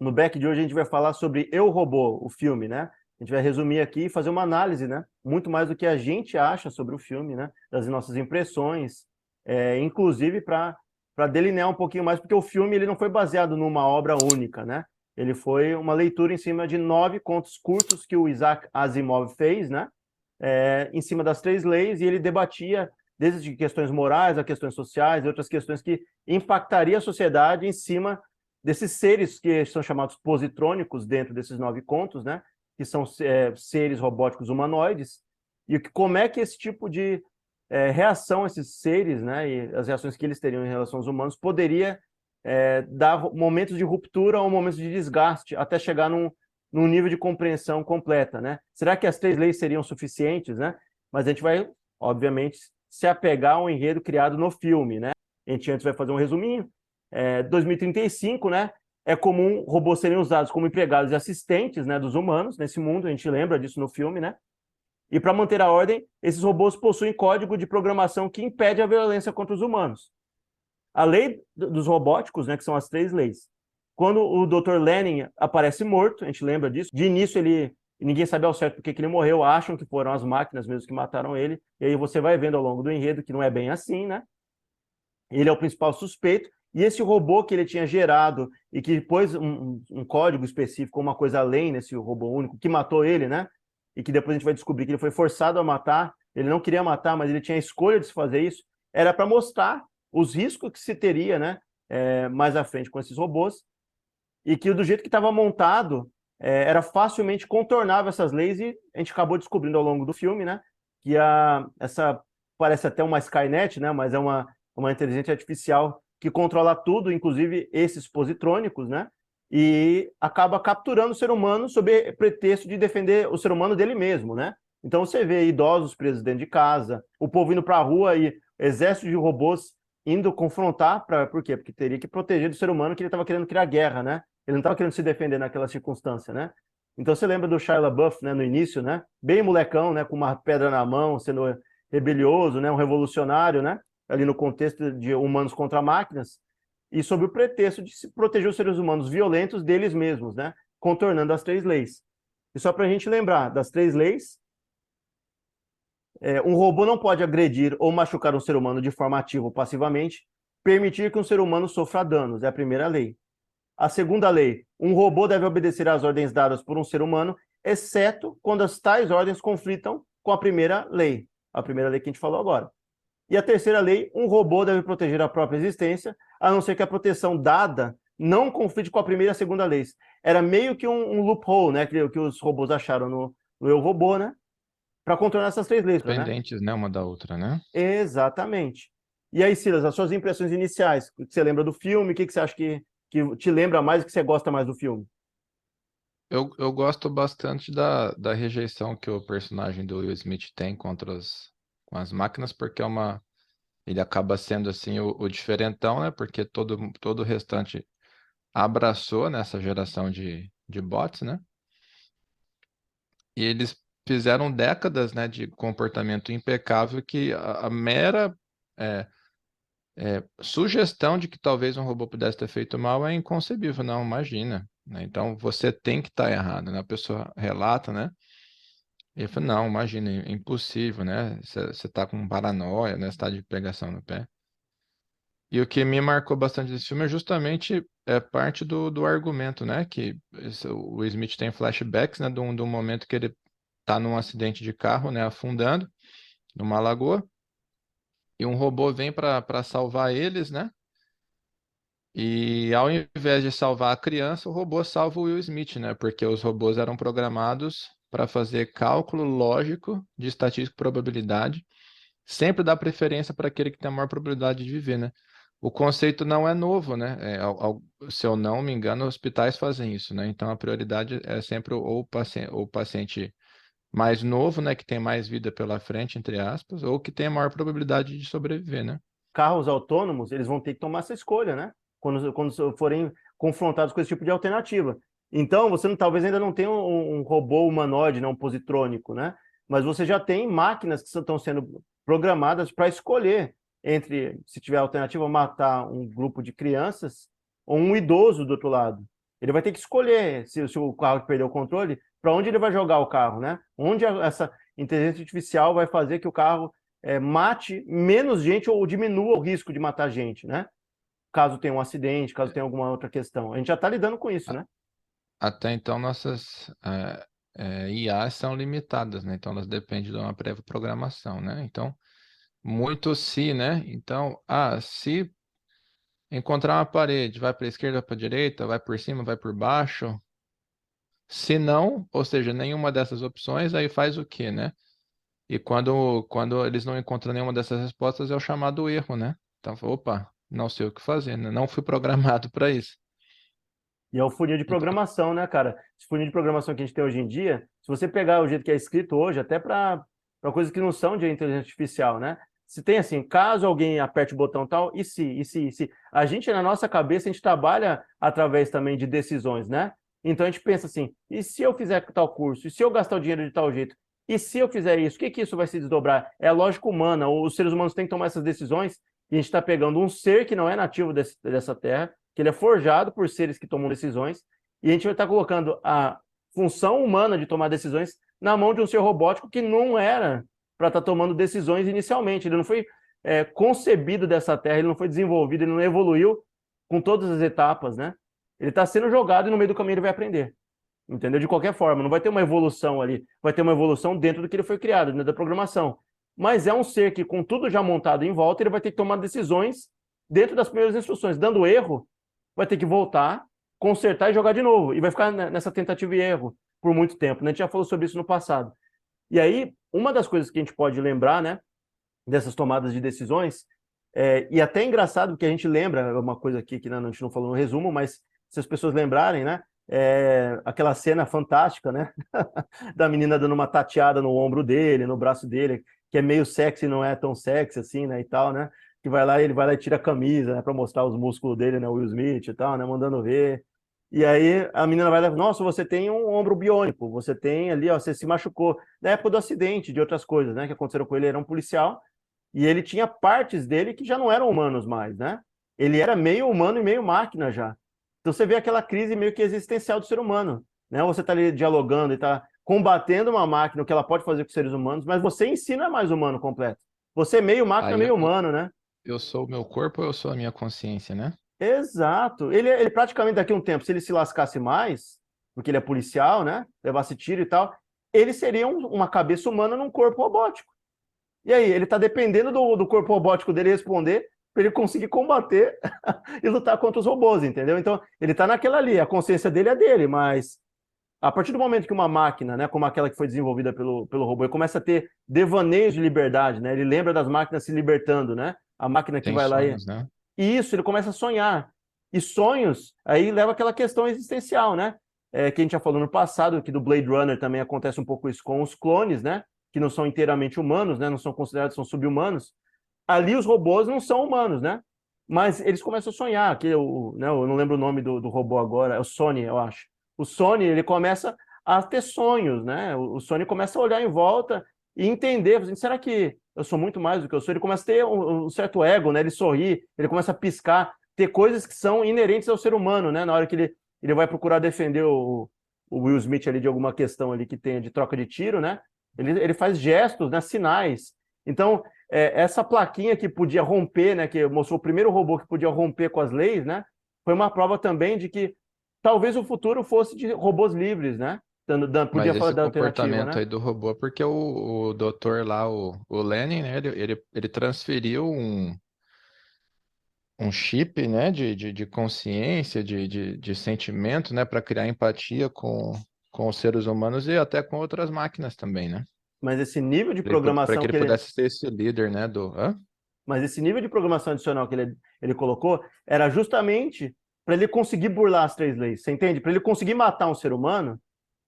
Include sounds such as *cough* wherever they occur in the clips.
No back de hoje a gente vai falar sobre Eu Robô, o filme, né? A gente vai resumir aqui e fazer uma análise, né? Muito mais do que a gente acha sobre o filme, né? Das nossas impressões, é, inclusive para delinear um pouquinho mais, porque o filme ele não foi baseado numa obra única, né? Ele foi uma leitura em cima de nove contos curtos que o Isaac Asimov fez, né? É, em cima das três leis, e ele debatia desde questões morais a questões sociais e outras questões que impactaria a sociedade em cima desses seres que são chamados positrônicos dentro desses nove contos, né? Que são é, seres robóticos humanoides e como é que esse tipo de é, reação esses seres, né? E as reações que eles teriam em relação aos humanos poderia é, dar momentos de ruptura ou momentos de desgaste até chegar num, num nível de compreensão completa, né? Será que as três leis seriam suficientes, né? Mas a gente vai, obviamente, se apegar ao enredo criado no filme, né? A gente antes vai fazer um resuminho. É, 2035, né? É comum robôs serem usados como empregados e assistentes, né, dos humanos nesse mundo. A gente lembra disso no filme, né? E para manter a ordem, esses robôs possuem código de programação que impede a violência contra os humanos. A lei dos robóticos, né, que são as três leis. Quando o Dr. Lenin aparece morto, a gente lembra disso. De início ele ninguém sabe ao certo porque que ele morreu, acham que foram as máquinas mesmo que mataram ele, e aí você vai vendo ao longo do enredo que não é bem assim, né? Ele é o principal suspeito, e esse robô que ele tinha gerado e que pôs um, um, código específico, uma coisa além nesse robô único, que matou ele, né? E que depois a gente vai descobrir que ele foi forçado a matar, ele não queria matar, mas ele tinha a escolha de se fazer isso, era para mostrar os riscos que se teria, né? É, mais à frente com esses robôs, e que do jeito que estava montado, é, era facilmente contornável essas leis e a gente acabou descobrindo ao longo do filme, né, que a, essa parece até uma Skynet, né, mas é uma, uma inteligência artificial que controla tudo, inclusive esses positrônicos, né, e acaba capturando o ser humano sob pretexto de defender o ser humano dele mesmo, né. Então você vê idosos presos dentro de casa, o povo indo para a rua e exército de robôs indo confrontar, pra, por quê? Porque teria que proteger do ser humano que ele estava querendo criar guerra, né? Ele não estava querendo se defender naquela circunstância, né? Então você lembra do Shia LaBeouf, né, no início, né? Bem molecão, né, com uma pedra na mão, sendo rebelioso, né, um revolucionário, né? Ali no contexto de humanos contra máquinas, e sob o pretexto de se proteger os seres humanos violentos deles mesmos, né? Contornando as três leis. E só para a gente lembrar das três leis, é, um robô não pode agredir ou machucar um ser humano de forma ativa ou passivamente, permitir que um ser humano sofra danos, é a primeira lei. A segunda lei, um robô deve obedecer às ordens dadas por um ser humano, exceto quando as tais ordens conflitam com a primeira lei, a primeira lei que a gente falou agora. E a terceira lei, um robô deve proteger a própria existência, a não ser que a proteção dada não conflite com a primeira e a segunda leis. Era meio que um, um loophole, né, que, que, os robôs acharam no, no Eu Robô, né, para contornar essas três leis. Dependentes, né? né, uma da outra, né? Exatamente. E aí, Silas, as suas impressões iniciais, o que você lembra do filme, o que, que você acha que que te lembra mais, que você gosta mais do filme? Eu, eu gosto bastante da, da rejeição que o personagem do Will Smith tem contra as, com as máquinas, porque é uma. Ele acaba sendo assim o, o diferentão, né? Porque todo, todo o restante abraçou nessa geração de, de bots, né? E eles fizeram décadas né, de comportamento impecável que a, a mera é, é, sugestão de que talvez um robô pudesse ter feito mal é inconcebível, não, imagina. Né? Então você tem que estar tá errado, né? A pessoa relata, né? E fala, não, imagina, é impossível, né? Você está com paranoia, né? Você tá de pegação no pé. E o que me marcou bastante desse filme é justamente é parte do, do argumento, né? Que o Smith tem flashbacks, né? De um momento que ele está num acidente de carro, né? Afundando numa lagoa e um robô vem para salvar eles, né? E ao invés de salvar a criança, o robô salva o Will Smith, né? Porque os robôs eram programados para fazer cálculo lógico de estatística e probabilidade, sempre dá preferência para aquele que tem a maior probabilidade de viver, né? O conceito não é novo, né? É, ao, ao, se eu não me engano, hospitais fazem isso, né? Então a prioridade é sempre ou o paciente, ou o paciente mais novo, né, que tem mais vida pela frente, entre aspas, ou que tem a maior probabilidade de sobreviver, né? Carros autônomos, eles vão ter que tomar essa escolha, né? Quando, quando forem confrontados com esse tipo de alternativa. Então, você não, talvez ainda não tenha um, um robô humanoide, né, um positrônico, né? Mas você já tem máquinas que estão sendo programadas para escolher entre, se tiver alternativa, matar um grupo de crianças ou um idoso do outro lado. Ele vai ter que escolher se, se o carro perdeu o controle, para onde ele vai jogar o carro, né? Onde essa inteligência artificial vai fazer que o carro é, mate menos gente ou diminua o risco de matar gente, né? Caso tenha um acidente, caso tenha alguma outra questão. A gente já está lidando com isso, né? Até então, nossas é, é, IAs são limitadas, né? Então, elas dependem de uma prévia programação, né? Então, muito se, né? Então, ah, se encontrar uma parede, vai para a esquerda, para a direita, vai por cima, vai por baixo. Se não, ou seja, nenhuma dessas opções, aí faz o quê, né? E quando, quando eles não encontram nenhuma dessas respostas, é o chamado erro, né? Então, opa, não sei o que fazer, né? Não fui programado *laughs* para isso. E é o funil de programação, né, cara? Esse funil de programação que a gente tem hoje em dia, se você pegar o jeito que é escrito hoje, até para coisas que não são de inteligência artificial, né? Se tem assim, caso alguém aperte o botão tal, e se, e se, e se. A gente, na nossa cabeça, a gente trabalha através também de decisões, né? Então a gente pensa assim, e se eu fizer tal curso? E se eu gastar o dinheiro de tal jeito? E se eu fizer isso, o que, que isso vai se desdobrar? É a lógica humana, os seres humanos têm que tomar essas decisões, e a gente está pegando um ser que não é nativo desse, dessa terra, que ele é forjado por seres que tomam decisões, e a gente vai estar colocando a função humana de tomar decisões na mão de um ser robótico que não era para estar tá tomando decisões inicialmente. Ele não foi é, concebido dessa terra, ele não foi desenvolvido, ele não evoluiu com todas as etapas, né? Ele está sendo jogado e no meio do caminho ele vai aprender. Entendeu? De qualquer forma, não vai ter uma evolução ali, vai ter uma evolução dentro do que ele foi criado, dentro da programação. Mas é um ser que, com tudo já montado em volta, ele vai ter que tomar decisões dentro das primeiras instruções. Dando erro, vai ter que voltar, consertar e jogar de novo. E vai ficar nessa tentativa e erro por muito tempo. Né? A gente já falou sobre isso no passado. E aí, uma das coisas que a gente pode lembrar, né, dessas tomadas de decisões, é, e até é engraçado que a gente lembra, uma coisa aqui que né, a gente não falou no resumo, mas se as pessoas lembrarem, né, é, aquela cena fantástica, né, *laughs* da menina dando uma tateada no ombro dele, no braço dele, que é meio sexy, não é tão sexy assim, né, e tal, né, que vai lá, ele vai lá e tira a camisa, né, para mostrar os músculos dele, né, Will Smith e tal, né, mandando ver. E aí a menina vai lá, nossa, você tem um ombro biônico, você tem ali, ó, você se machucou. Na época do acidente, de outras coisas, né, que aconteceram com ele, ele era um policial, e ele tinha partes dele que já não eram humanos mais, né? Ele era meio humano e meio máquina já. Então você vê aquela crise meio que existencial do ser humano, né? Você está ali dialogando e está combatendo uma máquina, o que ela pode fazer com os seres humanos, mas você em si não é mais humano completo. Você é meio máquina, Aí meio eu... humano, né? Eu sou o meu corpo ou eu sou a minha consciência, né? Exato. Ele, ele praticamente daqui a um tempo, se ele se lascasse mais, porque ele é policial, né? Levasse tiro e tal, ele seria um, uma cabeça humana num corpo robótico. E aí, ele está dependendo do, do corpo robótico dele responder para ele conseguir combater *laughs* e lutar contra os robôs, entendeu? Então, ele está naquela ali, a consciência dele é dele, mas a partir do momento que uma máquina, né, como aquela que foi desenvolvida pelo, pelo robô, começa a ter devaneios de liberdade, né? Ele lembra das máquinas se libertando, né? A máquina que Tem vai sonhos, lá e... Né? Isso, ele começa a sonhar. E sonhos, aí leva aquela questão existencial, né? É, que a gente já falou no passado, que do Blade Runner também acontece um pouco isso com os clones, né? Que não são inteiramente humanos, né? Não são considerados, são subhumanos. Ali os robôs não são humanos, né? Mas eles começam a sonhar, que eu, né, eu não lembro o nome do, do robô agora, é o Sony, eu acho. O Sony, ele começa a ter sonhos, né? O Sony começa a olhar em volta e entender, será que eu sou muito mais do que eu sou? Ele começa a ter um, um, certo ego, né? Ele sorri, ele começa a piscar, ter coisas que são inerentes ao ser humano, né? Na hora que ele, ele vai procurar defender o, o Will Smith ali de alguma questão ali que tenha de troca de tiro, né? Ele, ele faz gestos, né? Sinais. Então, é, essa plaquinha que podia romper, né? Que mostrou o primeiro robô que podia romper com as leis, né? Foi uma prova também de que talvez o futuro fosse de robôs livres, né? Dando, dando, podia Mas falar da comportamento né? aí do robô, porque o, o doutor lá, o, o Lenin, né, ele, ele, ele transferiu um, um chip, né, de, de, de consciência, de, de, de sentimento, né, para criar empatia com, com os seres humanos e até com outras máquinas também, né? Mas esse nível de programação para que ele que pudesse ser esse líder, né, do... Hã? Mas esse nível de programação adicional que ele, ele colocou era justamente para ele conseguir burlar as três leis, você entende? Para ele conseguir matar um ser humano,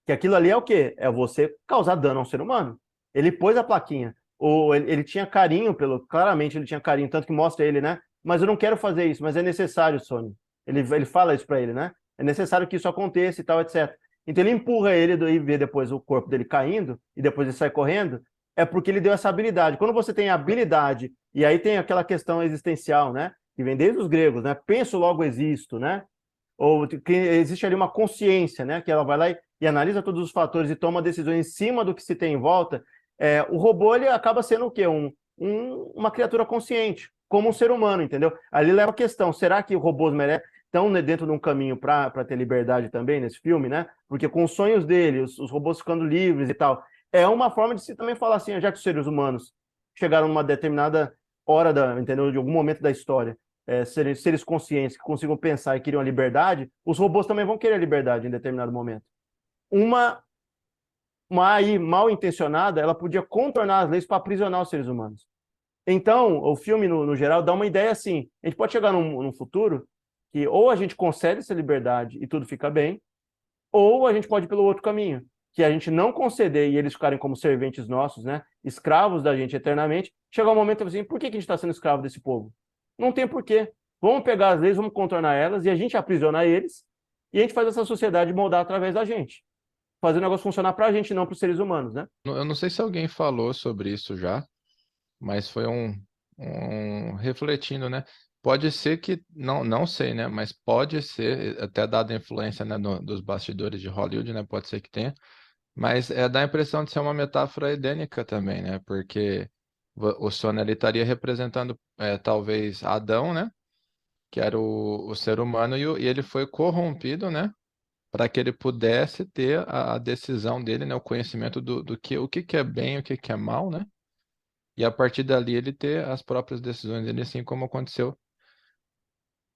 que aquilo ali é o quê? É você causar dano a um ser humano. Ele pôs a plaquinha. Ou ele, ele, tinha carinho pelo. Claramente ele tinha carinho, tanto que mostra ele, né? Mas eu não quero fazer isso, mas é necessário, Sony. Ele, ele fala isso para ele, né? É necessário que isso aconteça e tal, etc. Então ele empurra ele e vê depois o corpo dele caindo, e depois ele sai correndo. É porque ele deu essa habilidade. Quando você tem habilidade, e aí tem aquela questão existencial, né? Que vem desde os gregos, né? Penso, logo existo, né? Ou que existe ali uma consciência, né? Que ela vai lá e, e analisa todos os fatores e toma decisões em cima do que se tem em volta. É, o robô ele acaba sendo o quê? Um, um, uma criatura consciente, como um ser humano, entendeu? Ali leva a questão: será que robôs merecem estão né, dentro de um caminho para ter liberdade também nesse filme, né? Porque com os sonhos dele, os, os, robôs ficando livres e tal, é uma forma de se também falar assim, já que os seres humanos chegaram numa determinada hora da, entendeu? De algum momento da história, é, seres, conscientes que consigam pensar e queriam a liberdade, os robôs também vão querer a liberdade em determinado momento. Uma uma AI mal intencionada, ela podia contornar as leis para aprisionar os seres humanos. Então, o filme, no, no, geral, dá uma ideia assim: a gente pode chegar num, num futuro que ou a gente concede essa liberdade e tudo fica bem, ou a gente pode ir pelo outro caminho, que a gente não conceder e eles ficarem como serventes nossos, né, escravos da gente eternamente, chegar um momento assim, por que, que a gente está sendo escravo desse povo? Não tem porquê. Vamos pegar as leis, vamos contornar elas e a gente aprisiona eles e a gente faz essa sociedade moldar através da gente. Fazer o negócio funcionar para a gente, não para os seres humanos, né? Eu não sei se alguém falou sobre isso já, mas foi um, um refletindo, né? Pode ser que, não, não sei, né? Mas pode ser, até dada a influência né, no, dos bastidores de Hollywood, né? Pode ser que tenha. Mas é, dá a impressão de ser uma metáfora edênica também, né? Porque o sono estaria representando é, talvez Adão, né? Que era o, o ser humano e, e, ele foi corrompido, né? Para que ele pudesse ter a, a, decisão dele, né? O conhecimento do, do que o que, que é bem, o que, que é mal, né? E a partir dali ele ter as próprias decisões dele, assim como aconteceu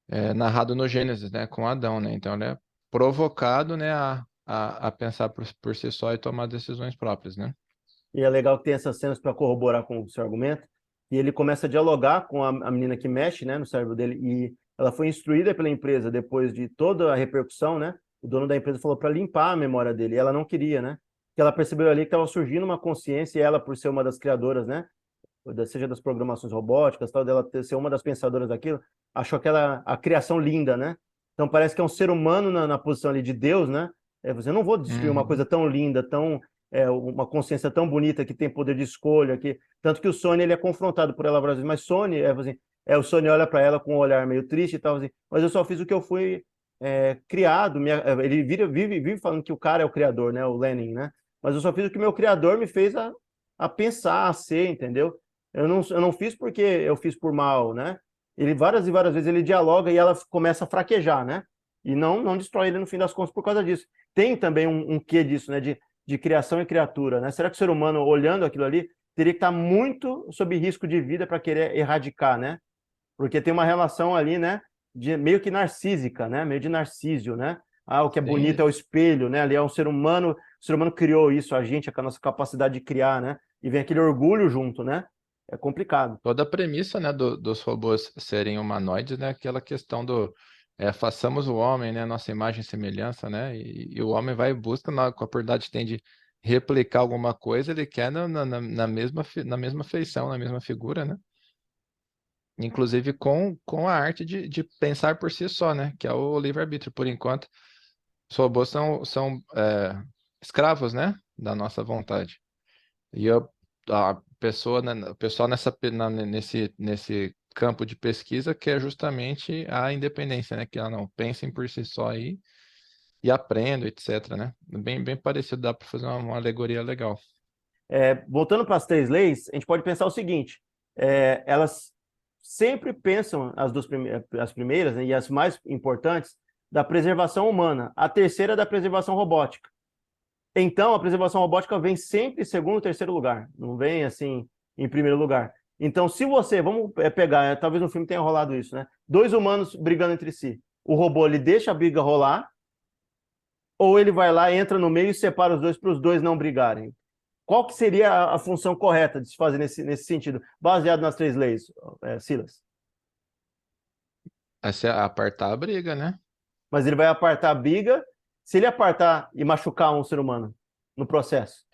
é, narrado no Gênesis, né, com Adão, né? Então ele é provocado, né, a, a, a pensar por, por si só e tomar decisões próprias, né? E é legal que tem essas cenas para corroborar com o seu argumento. E ele começa a dialogar com a, a menina que mexe, né, no cérebro dele. E ela foi instruída pela empresa depois de toda a repercussão, né? O dono da empresa falou para limpar a memória dele. E ela não queria, né? Que ela percebeu ali que estava surgindo uma consciência e ela, por ser uma das criadoras, né? seja das programações robóticas, tal, dela ter, ser uma das pensadoras daquilo, achou aquela a criação linda, né? Então parece que é um ser humano na, na posição ali de Deus, né? É, você não vou destruir uhum. uma coisa tão linda, tão é, uma consciência tão bonita que tem poder de escolha, que tanto que o Sony ele é confrontado por ela várias vezes, mas Sony é assim, é o Sony olha para ela com um olhar meio triste e tal assim, mas eu só fiz o que eu fui é, criado, minha, ele vive, vive, vive falando que o cara é o criador, né? O Lenin, né? Mas eu só fiz o que meu criador me fez a, a pensar, a ser, entendeu? Eu não, eu não fiz porque eu fiz por mal, né? Ele várias e várias vezes ele dialoga e ela começa a fraquejar, né? E não, não destrói ele no fim das contas por causa disso. Tem também um, um quê disso, né? De, de criação e criatura, né? Será que o ser humano, olhando aquilo ali, teria que estar muito sob risco de vida para querer erradicar, né? Porque tem uma relação ali, né? De, meio que narcísica, né? Meio de narcísio, né? Ah, o que é Sim. bonito é o espelho, né? Ali é um ser humano, o ser humano criou isso, a gente, com a nossa capacidade de criar, né? E vem aquele orgulho junto, né? é complicado. Toda a premissa, né, do, dos robôs serem humanoides, né, aquela questão do é, façamos o homem, né, nossa imagem e semelhança, né, e, e o homem vai e busca, na, com a oportunidade tem de replicar alguma coisa, ele quer na, na, na, mesma, na mesma feição, na mesma figura, né, inclusive com, com a arte de, de pensar por si só, né, que é o livre-arbítrio, por enquanto, os robôs são, são é, escravos, né, da nossa vontade. E eu, a pessoa, né, o pessoal nessa, na, nesse, nesse campo de pesquisa que é justamente a independência, né? Que ela não pensem por si só aí e aprendo, etc, né? Bem, bem parecido, dá para fazer uma, uma, alegoria legal. É, voltando para as três leis, a gente pode pensar o seguinte, é, elas sempre pensam, as duas prime as primeiras né, e as mais importantes, da preservação humana, a terceira da preservação robótica. Então, a preservação robótica vem sempre em segundo, terceiro lugar, não vem assim em primeiro lugar. Então, se você, vamos é, pegar, é, talvez no filme tenha rolado isso, né? Dois humanos brigando entre si. O robô ele deixa a briga rolar, ou ele vai lá, entra no meio e separa os dois para os dois não brigarem. Qual que seria a, a, função correta de se fazer nesse, nesse sentido, baseado nas três leis, é, Silas? Essa é apartar a briga, né? Mas ele vai apartar a briga se ele apartar e machucar um ser humano no processo?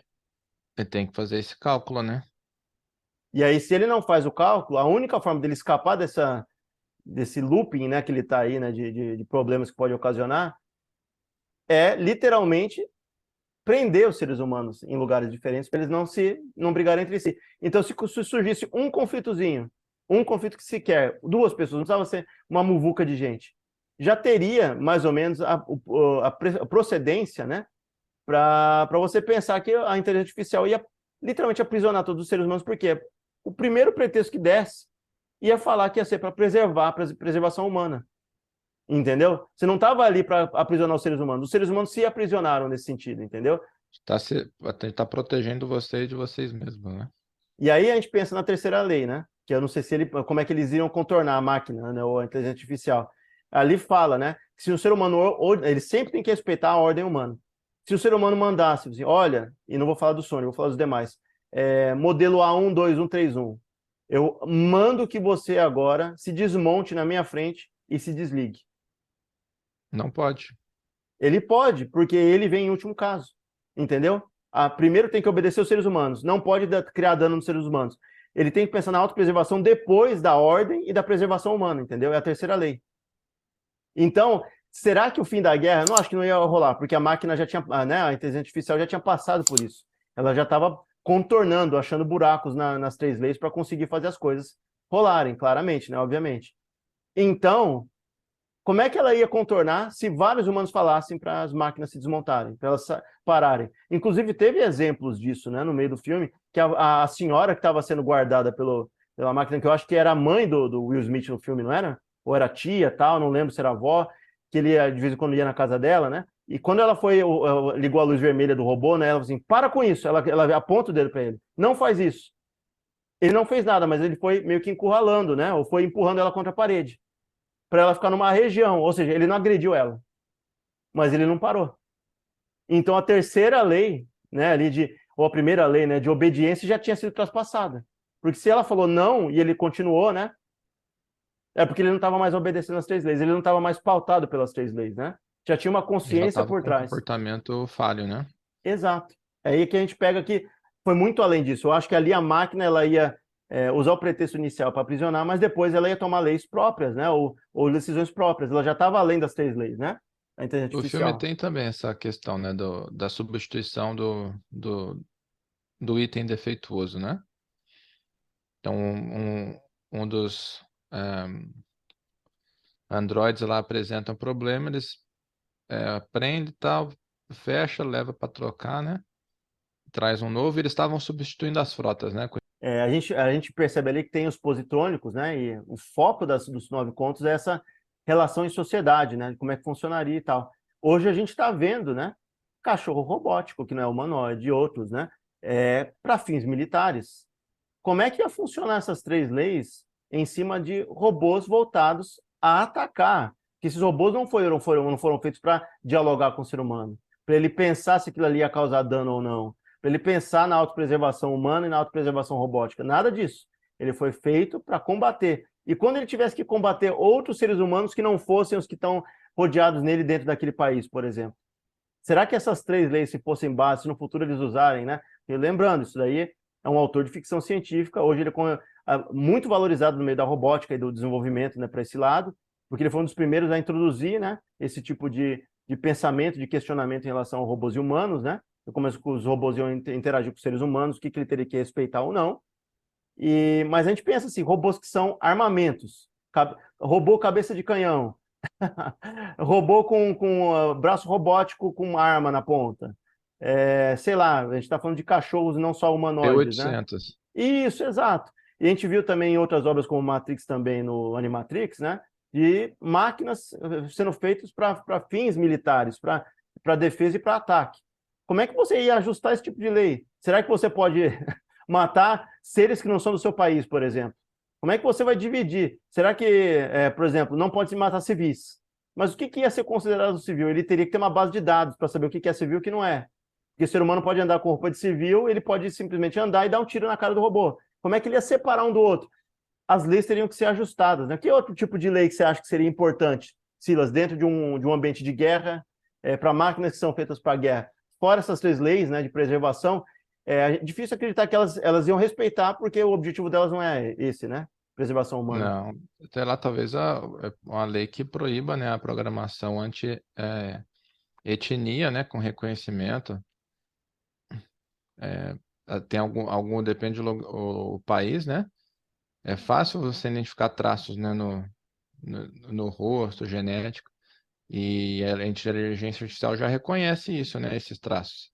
Ele tem que fazer esse cálculo, né? E aí, se ele não faz o cálculo, a única forma dele escapar dessa, desse looping né, que ele está aí, né, de, de, de, problemas que pode ocasionar, é literalmente prender os seres humanos em lugares diferentes para eles não se não brigarem entre si. Então, se, se surgisse um conflitozinho, um conflito que sequer duas pessoas, não precisava ser uma muvuca de gente, já teria mais ou menos a, a, a procedência, né? Para você pensar que a inteligência artificial ia literalmente aprisionar todos os seres humanos, porque o primeiro pretexto que desse ia falar que ia ser para preservar a preservação humana. Entendeu? Você não estava ali para aprisionar os seres humanos. Os seres humanos se aprisionaram nesse sentido, entendeu? Está tá protegendo você de vocês mesmos, né? E aí a gente pensa na terceira lei, né? Que eu não sei se ele, como é que eles iriam contornar a máquina, né? Ou a inteligência artificial. Ali fala, né? Que se o ser humano, ele sempre tem que respeitar a ordem humana. Se o ser humano mandasse, assim, olha, e não vou falar do Sony, vou falar dos demais, é, modelo A12131, eu mando que você agora se desmonte na minha frente e se desligue. Não pode. Ele pode, porque ele vem em último caso. Entendeu? Ah, primeiro tem que obedecer os seres humanos. Não pode criar dano nos seres humanos. Ele tem que pensar na autopreservação depois da ordem e da preservação humana, entendeu? É a terceira lei. Então, será que o fim da guerra? Eu não acho que não ia rolar, porque a máquina já tinha, ah, né, a inteligência artificial já tinha passado por isso. Ela já estava contornando, achando buracos na, nas três leis para conseguir fazer as coisas rolarem, claramente, né, obviamente. Então, como é que ela ia contornar se vários humanos falassem para as máquinas se desmontarem, para elas pararem? Inclusive, teve exemplos disso né, no meio do filme, que a, a senhora que estava sendo guardada pelo, pela máquina, que eu acho que era a mãe do, do, Will Smith no filme, não era? Ou era tia, tal, não lembro se era avó, que ele de vez em quando ia na casa dela, né? E quando ela foi, ligou a luz vermelha do robô, né? Ela falou assim: para com isso. Ela, ela aponta o dedo para ele: não faz isso. Ele não fez nada, mas ele foi meio que encurralando, né? Ou foi empurrando ela contra a parede para ela ficar numa região, ou seja, ele não agrediu ela, mas ele não parou. Então a terceira lei, né, ali de ou a primeira lei, né, de obediência já tinha sido traspassada. Porque se ela falou não e ele continuou, né? É porque ele não estava mais obedecendo as três leis, ele não estava mais pautado pelas três leis, né? Já tinha uma consciência por trás. Comportamento falho, né? Exato. É aí que a gente pega que foi muito além disso. Eu acho que ali a máquina ela ia é, usar o pretexto inicial para aprisionar, mas depois ela ia tomar leis próprias, né? Ou, ou decisões próprias. Ela já estava além das três leis, né? A inteligência o filme tem também essa questão, né? Do, da substituição do, do, do item defeituoso, né? Então, um, um dos um, androids lá apresenta um problema, eles é, prende e tal, fecha, leva para trocar, né? Traz um novo, e eles estavam substituindo as frotas, né? É, a, gente, a gente percebe ali que tem os positrônicos, né? E o foco das, dos nove contos é essa relação em sociedade, né? Como é que funcionaria e tal. Hoje a gente está vendo, né? Cachorro robótico, que não é humanoide, e outros, né? É, para fins militares. Como é que ia funcionar essas três leis em cima de robôs voltados a atacar? Que esses robôs não foram, foram, não foram feitos para dialogar com o ser humano, para ele pensar se aquilo ali ia causar dano ou não para ele pensar na autopreservação humana e na autopreservação robótica. Nada disso. Ele foi feito para combater. E quando ele tivesse que combater outros seres humanos que não fossem os que estão rodeados nele dentro daquele país, por exemplo. Será que essas três leis, se fossem bases, se no futuro eles usarem, né? E lembrando, isso daí é um autor de ficção científica, hoje ele é ah, muito valorizado no meio da robótica e do desenvolvimento né, para esse lado, porque ele foi um dos primeiros a introduzir né, esse tipo de, de pensamento, de questionamento em relação a robôs e humanos, né? como os robôs iam interagir com os seres humanos, o que, que ele teria que respeitar ou não. E, mas a gente pensa assim, robôs que são armamentos, cab robô cabeça de canhão, *laughs* robô com, com uh, braço robótico com arma na ponta. É, sei lá, a gente está falando de cachorros não só humanoides. Né? Isso, exato. E a gente viu também em outras obras como Matrix também no Animatrix, né? De máquinas uh, sendo feitas para fins militares, para defesa e para ataque. Como é que você ia ajustar esse tipo de lei? Será que você pode *laughs* matar seres que não são do seu país, por exemplo? Como é que você vai dividir? Será que, é, por exemplo, não pode se matar civis? Mas o que, que ia ser considerado civil? Ele teria que ter uma base de dados para saber o que, que é civil e o que não é. Porque o ser humano pode andar com roupa de civil, ele pode simplesmente andar e dar um tiro na cara do robô. Como é que ele ia separar um do outro? As leis teriam que ser ajustadas. Né? Que outro tipo de lei que você acha que seria importante, Silas, dentro de um, de um ambiente de guerra, é, para máquinas que são feitas para guerra? fora essas três leis né, de preservação, é difícil acreditar que elas, elas iam respeitar, porque o objetivo delas não é esse, né? Preservação humana. Não, até lá talvez a, é uma lei que proíba né, a programação anti-etnia, é, né, com reconhecimento. É, tem algum, algum depende do o, o, país, né? É fácil você identificar traços né, no, no, no rosto, genético. E a inteligência artificial já reconhece isso, né? Esses traços.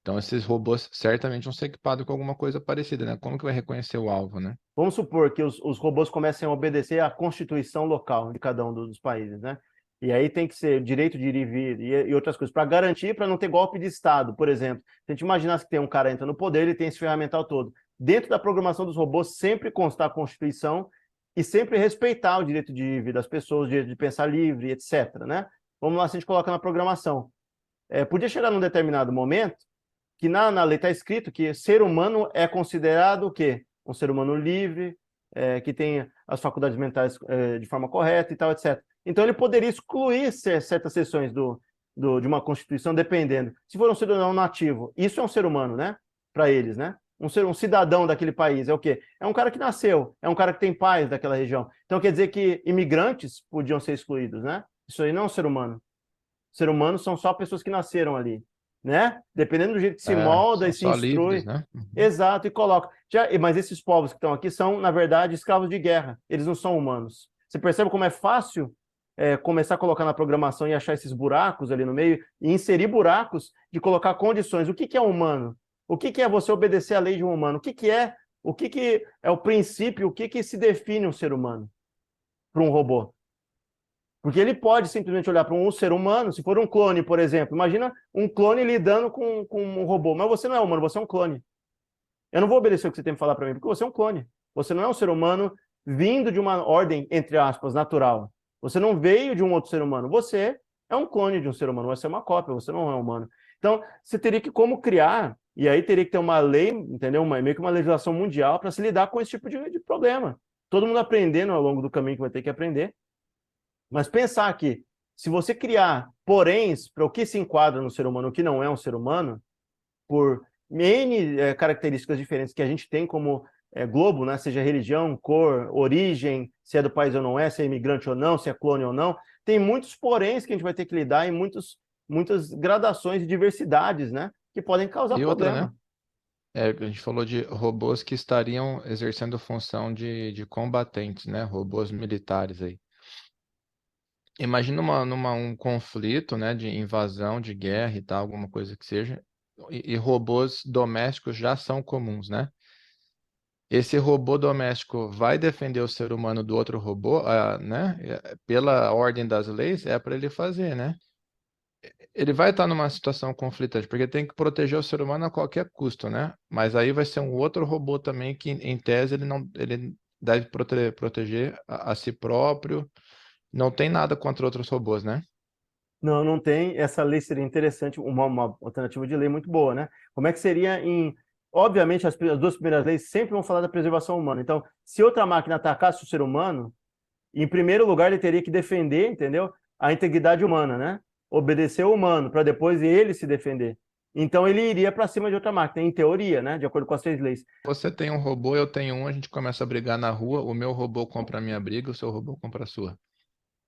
Então, esses robôs certamente vão ser equipados com alguma coisa parecida, né? Como que vai reconhecer o alvo, né? Vamos supor que os, os robôs comecem a obedecer à constituição local de cada um dos países, né? E aí tem que ser direito de ir e vir e, e outras coisas, para garantir, para não ter golpe de Estado, por exemplo. Se a gente imaginasse que tem um cara entra no poder, ele tem esse ferramental todo. Dentro da programação dos robôs, sempre constar a Constituição e sempre respeitar o direito de ir das pessoas, o direito de pensar livre, etc. Né? Vamos lá, se a gente coloca na programação. É, podia chegar num determinado momento que na, na lei está escrito que ser humano é considerado o quê? Um ser humano livre, é, que tem as faculdades mentais é, de forma correta e tal, etc. Então, ele poderia excluir certas seções do, do, de uma Constituição, dependendo. Se for um cidadão nativo, isso é um ser humano, né? Para eles, né? Um, ser, um cidadão daquele país é o quê? É um cara que nasceu, é um cara que tem pais daquela região. Então, quer dizer que imigrantes podiam ser excluídos, né? Isso aí não é um ser humano. Ser humano são só pessoas que nasceram ali, né? Dependendo do jeito que se é, molda e se instrui. Livres, né? uhum. Exato, e coloca. Já, mas esses povos que estão aqui são, na verdade, escravos de guerra. Eles não são humanos. Você percebe como é fácil é, começar a colocar na programação e achar esses buracos ali no meio, e inserir buracos de colocar condições. O que, que é humano? O que, que é você obedecer à lei de um humano? O que, que é o que, que é o princípio, o que, que se define um ser humano para um robô? Porque ele pode simplesmente olhar para um ser humano, se for um clone, por exemplo. Imagina um clone lidando com, com um robô. Mas você não é humano, você é um clone. Eu não vou obedecer o que você tem que falar para mim, porque você é um clone. Você não é um ser humano vindo de uma ordem, entre aspas, natural. Você não veio de um outro ser humano. Você é um clone de um ser humano. Você é uma cópia, você não é humano. Então, você teria que como criar, e aí teria que ter uma lei, entendeu? Uma, meio que uma legislação mundial para se lidar com esse tipo de, de problema. Todo mundo aprendendo ao longo do caminho que vai ter que aprender. Mas pensar que, se você criar poréns para o que se enquadra no ser humano, o que não é um ser humano, por N é, características diferentes que a gente tem como é, globo, né? seja religião, cor, origem, se é do país ou não é, se é imigrante ou não, se é clone ou não. Tem muitos poréns que a gente vai ter que lidar e muitos, muitas gradações e diversidades, né? Que podem causar e problema. Outra, né? É, a gente falou de robôs que estariam exercendo função de, de combatentes, né? Robôs militares aí. Imagina uma, numa, um conflito, né? De invasão, de guerra e tal, alguma coisa que seja. E, e robôs domésticos já são comuns, né? esse robô doméstico vai defender o ser humano do outro robô, uh, né? Pela ordem das leis, é para ele fazer, né? Ele vai estar numa situação conflitante, porque tem que proteger o ser humano a qualquer custo, né? Mas aí vai ser um outro robô também que, em tese, ele não ele deve prote proteger a, a si próprio. Não tem nada contra outros robôs, né? Não, não tem. Essa lei seria interessante, uma, uma alternativa de lei muito boa, né? Como é que seria em obviamente, as, as, duas primeiras leis sempre vão falar da preservação humana. Então, se outra máquina atacasse o ser humano, em primeiro lugar ele teria que defender, entendeu? A integridade humana, né? Obedecer o humano, para depois ele se defender. Então ele iria para cima de outra máquina, em teoria, né? De acordo com as três leis. Você tem um robô, eu tenho um, a gente começa a brigar na rua, o meu robô compra a minha briga, o seu robô compra a sua.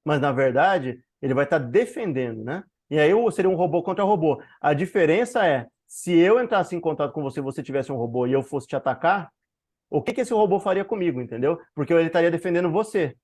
Mas na verdade, ele vai estar tá defendendo, né? E aí seria um robô contra robô. A diferença é, se eu entrasse em contato com você, você tivesse um robô e eu fosse te atacar, o que, que esse robô faria comigo, entendeu? Porque ele estaria defendendo você.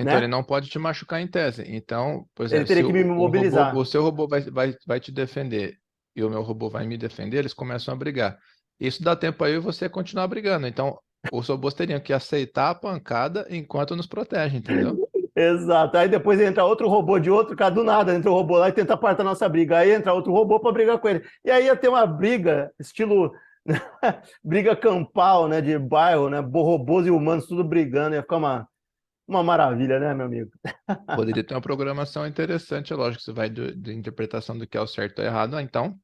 Então né? ele não pode te machucar em tese. Então, por exemplo, ele teria que me mobilizar. O, robô, o seu robô vai, vai, vai te defender e o meu robô vai me defender, eles começam a brigar. Isso dá tempo aí você continuar brigando. Então, os robôs teriam que aceitar a pancada enquanto nos protege, entendeu? *laughs* Exato. Aí depois entra outro robô de outro, cara, do nada entra o robô lá e tenta apartar a nossa briga. Aí entra outro robô para brigar com ele. E aí ia ter uma briga, estilo *laughs* briga campal, né, de bairro, né, robôs e humanos tudo brigando, ia ficar uma, uma maravilha, né, meu amigo? *laughs* Poderia ter uma programação interessante, é lógico, você vai de interpretação do que é o certo ou errado. Ah, então,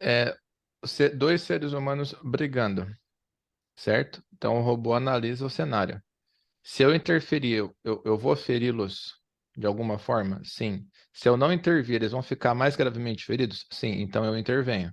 é, dois seres humanos brigando, certo? Então o robô analisa o cenário. Se eu interferir, eu, eu vou feri-los de alguma forma? Sim. Se eu não intervir, eles vão ficar mais gravemente feridos? Sim. Então eu intervenho.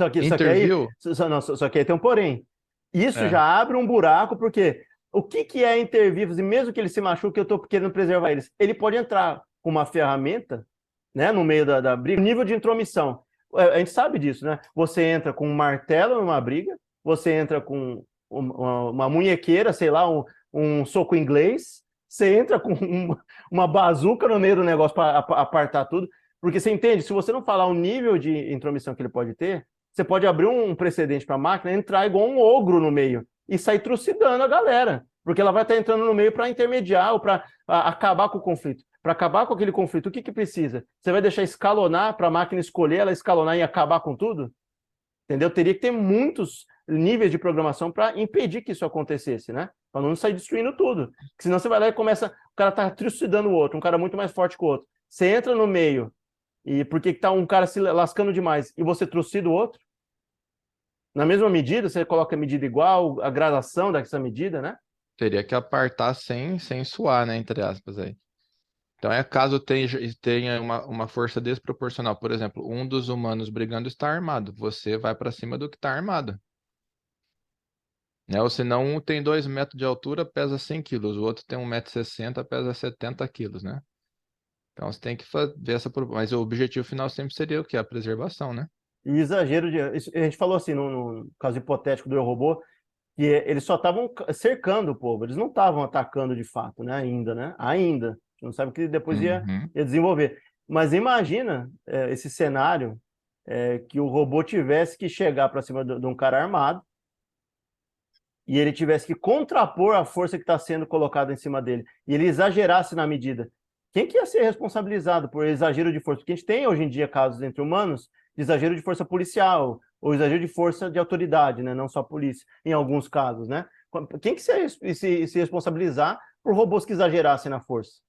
Só que, só, que aí, só, não, só que aí tem um porém. Isso é. já abre um buraco, porque o que, que é intervir? E mesmo que ele se machuque, eu estou querendo preservar eles. Ele pode entrar com uma ferramenta né, no meio da, da briga, nível de intromissão. É, a gente sabe disso, né? Você entra com um martelo numa briga, você entra com uma, uma munhequeira, sei lá, um, um soco inglês, você entra com *laughs* uma, uma bazuca no meio do negócio para apartar tudo, porque você entende, se você não falar o nível de intromissão que ele pode ter, você pode abrir um precedente para a máquina, entrar igual um ogro no meio e sair trucidando a galera, porque ela vai estar entrando no meio para intermediar ou para acabar com o conflito. Para acabar com aquele conflito, o que, que precisa? Você vai deixar escalonar para a máquina escolher, ela escalonar e acabar com tudo? Entendeu? Teria que ter muitos níveis de programação para impedir que isso acontecesse, né? Para não sair destruindo tudo. Porque senão você vai lá e começa. O cara tá trucidando o outro, um cara muito mais forte que o outro. Você entra no meio, e porque tá um cara se lascando demais e você trucida o outro? Na mesma medida, você coloca a medida igual, a gradação dessa medida, né? Teria que apartar sem, sem suar, né? Entre aspas aí. Então é caso tenha, uma, uma força desproporcional. Por exemplo, um dos humanos brigando está armado. Você vai para cima do que está armado. Né? Ou senão um tem 2 metros de altura, pesa 100 quilos. O outro tem 1,60m, pesa 70 quilos, né? Então você tem que ver essa. Mas o objetivo final sempre seria o que? A preservação, né? E exagero de. A gente falou assim, no, no caso hipotético do Eu Robô, que eles só estavam cercando o povo, eles não estavam atacando de fato, né? Ainda, né? Ainda. A gente não sabe o que depois ia, uhum. ia desenvolver. Mas imagina é, esse cenário é, que o robô tivesse que chegar para cima de, de um cara armado e ele tivesse que contrapor a força que está sendo colocada em cima dele, e ele exagerasse na medida. Quem que ia ser responsabilizado por exagero de força? Porque a gente tem hoje em dia casos entre humanos exagero de força policial, ou exagero de força de autoridade, né? não só polícia, em alguns casos. Né? Quem que se, se, se responsabilizar por robôs que exagerassem na força?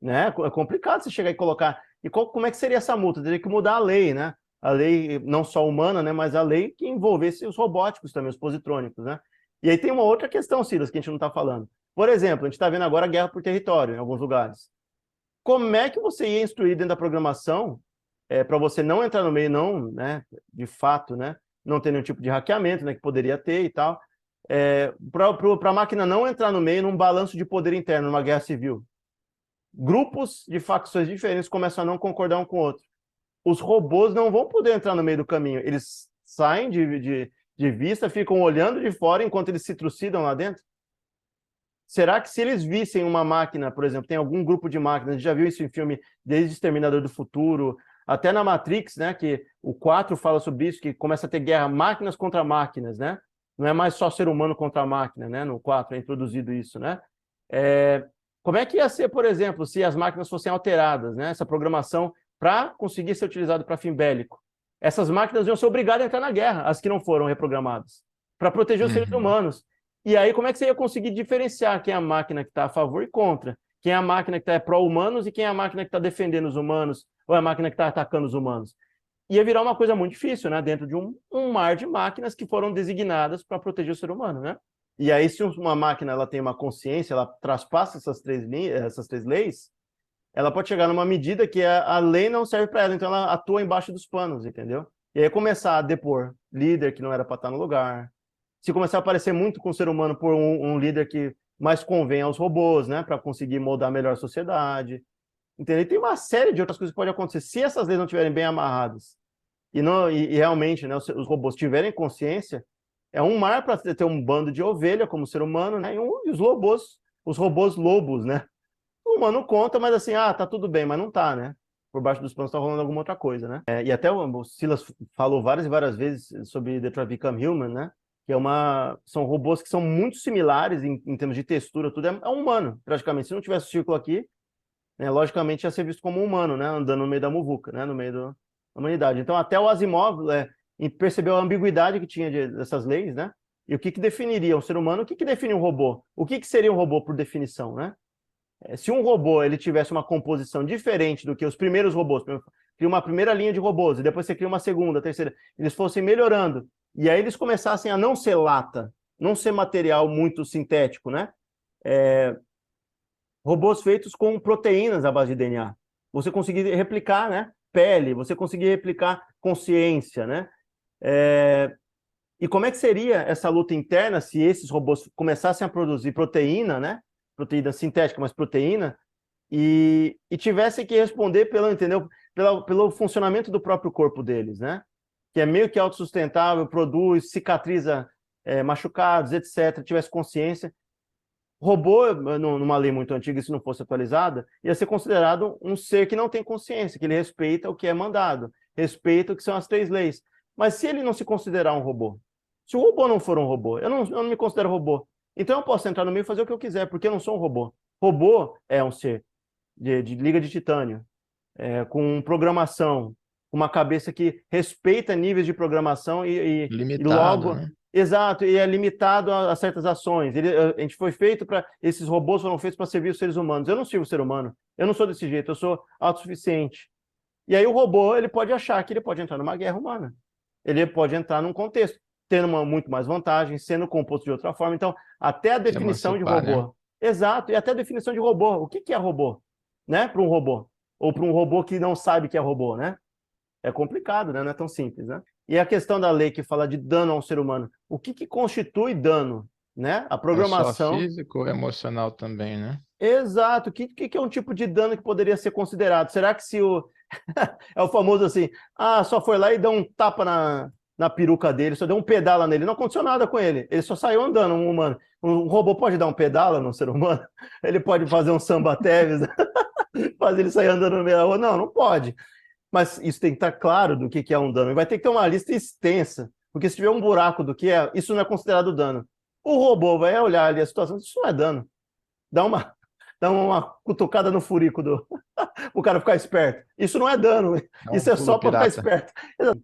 Né? É complicado você chegar e colocar. E qual, como é que seria essa multa? Teria que mudar a lei, né? A lei não só humana, né? mas a lei que envolvesse os robóticos também, os positrônicos. Né? E aí tem uma outra questão, Silas, que a gente não está falando. Por exemplo, a gente está vendo agora a guerra por território em alguns lugares. Como é que você ia instruir dentro da programação é, para você não entrar no meio, não, né, de fato, né, não ter nenhum tipo de hackeamento, né, que poderia ter e tal, é, para a máquina não entrar no meio num balanço de poder interno, numa guerra civil. Grupos de facções diferentes começam a não concordar um com o outro. Os robôs não vão poder entrar no meio do caminho. Eles saem de, de, de vista, ficam olhando de fora enquanto eles se trucidam lá dentro. Será que se eles vissem uma máquina, por exemplo, tem algum grupo de máquinas, já viu isso em filme desde Exterminador do Futuro, até na Matrix, né, que o 4 fala sobre isso, que começa a ter guerra máquinas contra máquinas, né? Não é mais só ser humano contra máquina, né? No 4 é introduzido isso, né? É, como é que ia ser, por exemplo, se as máquinas fossem alteradas, né? Essa programação para conseguir ser utilizado para fim bélico. Essas máquinas iam ser obrigadas a entrar na guerra, as que não foram reprogramadas, para proteger os uhum. seres humanos. E aí, como é que você ia conseguir diferenciar quem é a máquina que está a favor e contra? Quem é a máquina que está pró-humanos e quem é a máquina que está defendendo os humanos ou é a máquina que está atacando os humanos? Ia virar uma coisa muito difícil, né? Dentro de um, um mar de máquinas que foram designadas para proteger o ser humano, né? E aí, se uma máquina ela tem uma consciência, ela traspassa essas três, essas três leis, ela pode chegar numa medida que a, a lei não serve para ela, então ela atua embaixo dos panos, entendeu? E aí começar a depor líder que não era para estar no lugar, se começar a aparecer muito com o ser humano por um, um líder que mais convém aos robôs, né, para conseguir moldar melhor a sociedade. Entendeu? Tem uma série de outras coisas que podem acontecer. Se essas leis não estiverem bem amarradas e, não, e, e realmente né, os, os, robôs tiverem consciência, é um mar para ter um bando de ovelha como ser humano, né, e, um, e os robôs, os robôs lobos, né? O humano conta, mas assim, ah, tá tudo bem, mas não tá, né? Por baixo dos panos tá rolando alguma outra coisa, né? É, e até o, o Silas falou várias e várias vezes sobre Detroit Become Human, né? que é uma são robôs que são muito similares em, em termos de textura, tudo é, é, humano, praticamente. Se não tivesse o círculo aqui, né, logicamente ia ser visto como humano, né, andando no meio da muvuca, né, no meio da humanidade. Então, até o Asimov é, percebeu a ambiguidade que tinha de, dessas leis, né? E o que, que definiria um ser humano? O que, que define um robô? O que, que seria um robô por definição, né? É, se um robô ele tivesse uma composição diferente do que os primeiros robôs, cria uma primeira linha de robôs e depois você cria uma segunda, terceira, eles fossem melhorando e aí eles começassem a não ser lata, não ser material muito sintético, né? É, robôs feitos com proteínas à base de DNA. Você conseguir replicar, né? Pele, você conseguir replicar consciência, né? É, e como é que seria essa luta interna se esses robôs começassem a produzir proteína, né? Proteína sintética, mas proteína, e, e tivessem que responder pelo, entendeu? Pela, pelo funcionamento do próprio corpo deles, né? que é meio que autossustentável, produz, cicatriza é, machucados, etc., tivesse consciência. Robô, numa lei muito antiga, se não fosse atualizada, ia ser considerado um ser que não tem consciência, que ele respeita o que é mandado, respeita o que são as três leis. Mas se ele não se considerar um robô, se o robô não for um robô, eu não, eu não me considero robô, então eu posso entrar no meio e fazer o que eu quiser, porque eu não sou um robô. Robô é um ser de, de liga de titânio, é, com programação, uma cabeça que respeita níveis de programação e, e, Limitado, e logo. Né? Exato, e é limitado a, a certas ações. Ele, a gente foi feito para. Esses robôs foram feitos para servir os seres humanos. Eu não sirvo o ser humano. Eu não sou desse jeito, eu sou autossuficiente. E aí o robô ele pode achar que ele pode entrar numa guerra humana. Ele pode entrar num contexto, tendo uma, muito mais vantagem, sendo composto de outra forma. Então, até a definição de robô. Né? Exato, e até a definição de robô. O que, que é robô? Né? Para um robô. Ou para um robô que não sabe que é robô, né? É complicado, né? Não é tão simples, né? E a questão da lei que fala de dano ao ser humano, o que, que constitui dano? Né? A programação. É físico, emocional também, né? Exato. O que, que é um tipo de dano que poderia ser considerado? Será que se o. *laughs* é o famoso assim, ah, só foi lá e deu um tapa na, na peruca dele, só deu um pedala nele, não aconteceu nada com ele, ele só saiu andando, um humano. Um robô pode dar um pedala no ser humano? *laughs* Ele pode fazer um samba teves, *laughs* fazer ele sair andando no meio da rua? Não, não pode mas isso tem que estar claro do que é um dano. Vai ter que ter uma lista extensa, porque se tiver um buraco do que é, isso não é considerado dano. O robô vai olhar ali a situação, isso não é dano. Dá uma, *laughs* dá uma cutucada no furico do *laughs* o cara ficar esperto. Isso não é dano. Não, isso é só para ficar esperto.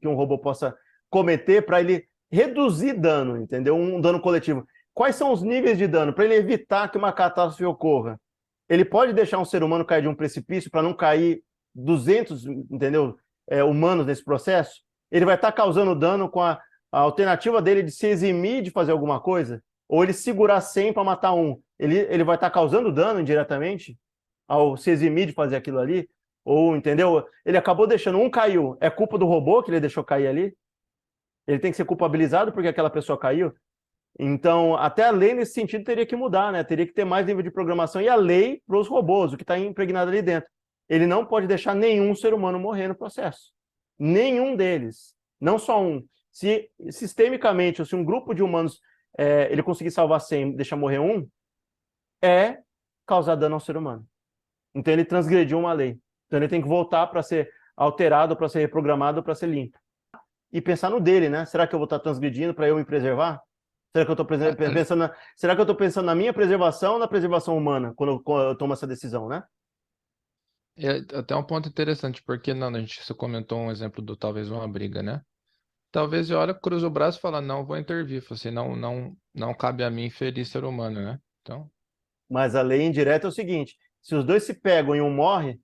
Que um robô possa cometer para ele reduzir dano, entendeu? Um dano coletivo. Quais são os níveis de dano para ele evitar que uma catástrofe ocorra? Ele pode deixar um ser humano cair de um precipício para não cair 200, entendeu, é, humanos nesse processo, ele vai estar tá causando dano com a, a, alternativa dele de se eximir de fazer alguma coisa, ou ele segurar 100 para matar um. Ele, ele vai estar tá causando dano indiretamente ao se eximir de fazer aquilo ali, ou, entendeu? Ele acabou deixando, um caiu, é culpa do robô que ele deixou cair ali? Ele tem que ser culpabilizado porque aquela pessoa caiu? Então, até a lei nesse sentido teria que mudar, né? Teria que ter mais nível de programação e a lei para os robôs, o que está impregnado ali dentro ele não pode deixar nenhum ser humano morrer no processo. Nenhum deles. Não só um. Se sistemicamente, ou se um grupo de humanos é, ele conseguir salvar 100 deixar morrer um, é causar dano ao ser humano. Então ele transgrediu uma lei. Então ele tem que voltar para ser alterado, para ser reprogramado, para ser limpo. E pensar no dele, né? Será que eu vou estar transgredindo para eu me preservar? Será que eu estou pensando na, será que eu estou pensando na minha preservação ou na preservação humana quando eu, quando eu tomo essa decisão, né? É até um ponto interessante, porque não, a gente você comentou um exemplo do talvez uma briga, né? Talvez eu olhe, cruzo o braço e fala, não, vou intervir. Assim, não, não, não cabe a mim ferir ser humano, né? Então. Mas a lei indireta é o seguinte: se os dois se pegam e um morre,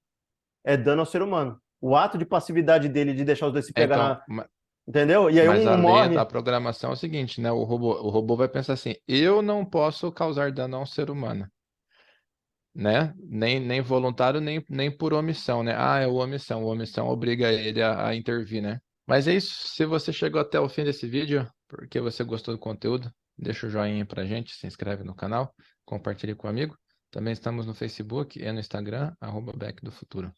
é dano ao ser humano. O ato de passividade dele de deixar os dois se pegar então, na... Entendeu? E aí mas um a morre. Lei da programação é o seguinte, né? O robô, o robô vai pensar assim: eu não posso causar dano a um ser humano né? Nem, nem voluntário, nem, nem por omissão, né? Ah, é o omissão. O omissão obriga ele a, a intervir, né? Mas é isso. Se você chegou até o fim desse vídeo, porque você gostou do conteúdo, deixa o joinha pra gente, se inscreve no canal, compartilhe com um amigo. Também estamos no Facebook e no Instagram, arroba Back do Futuro.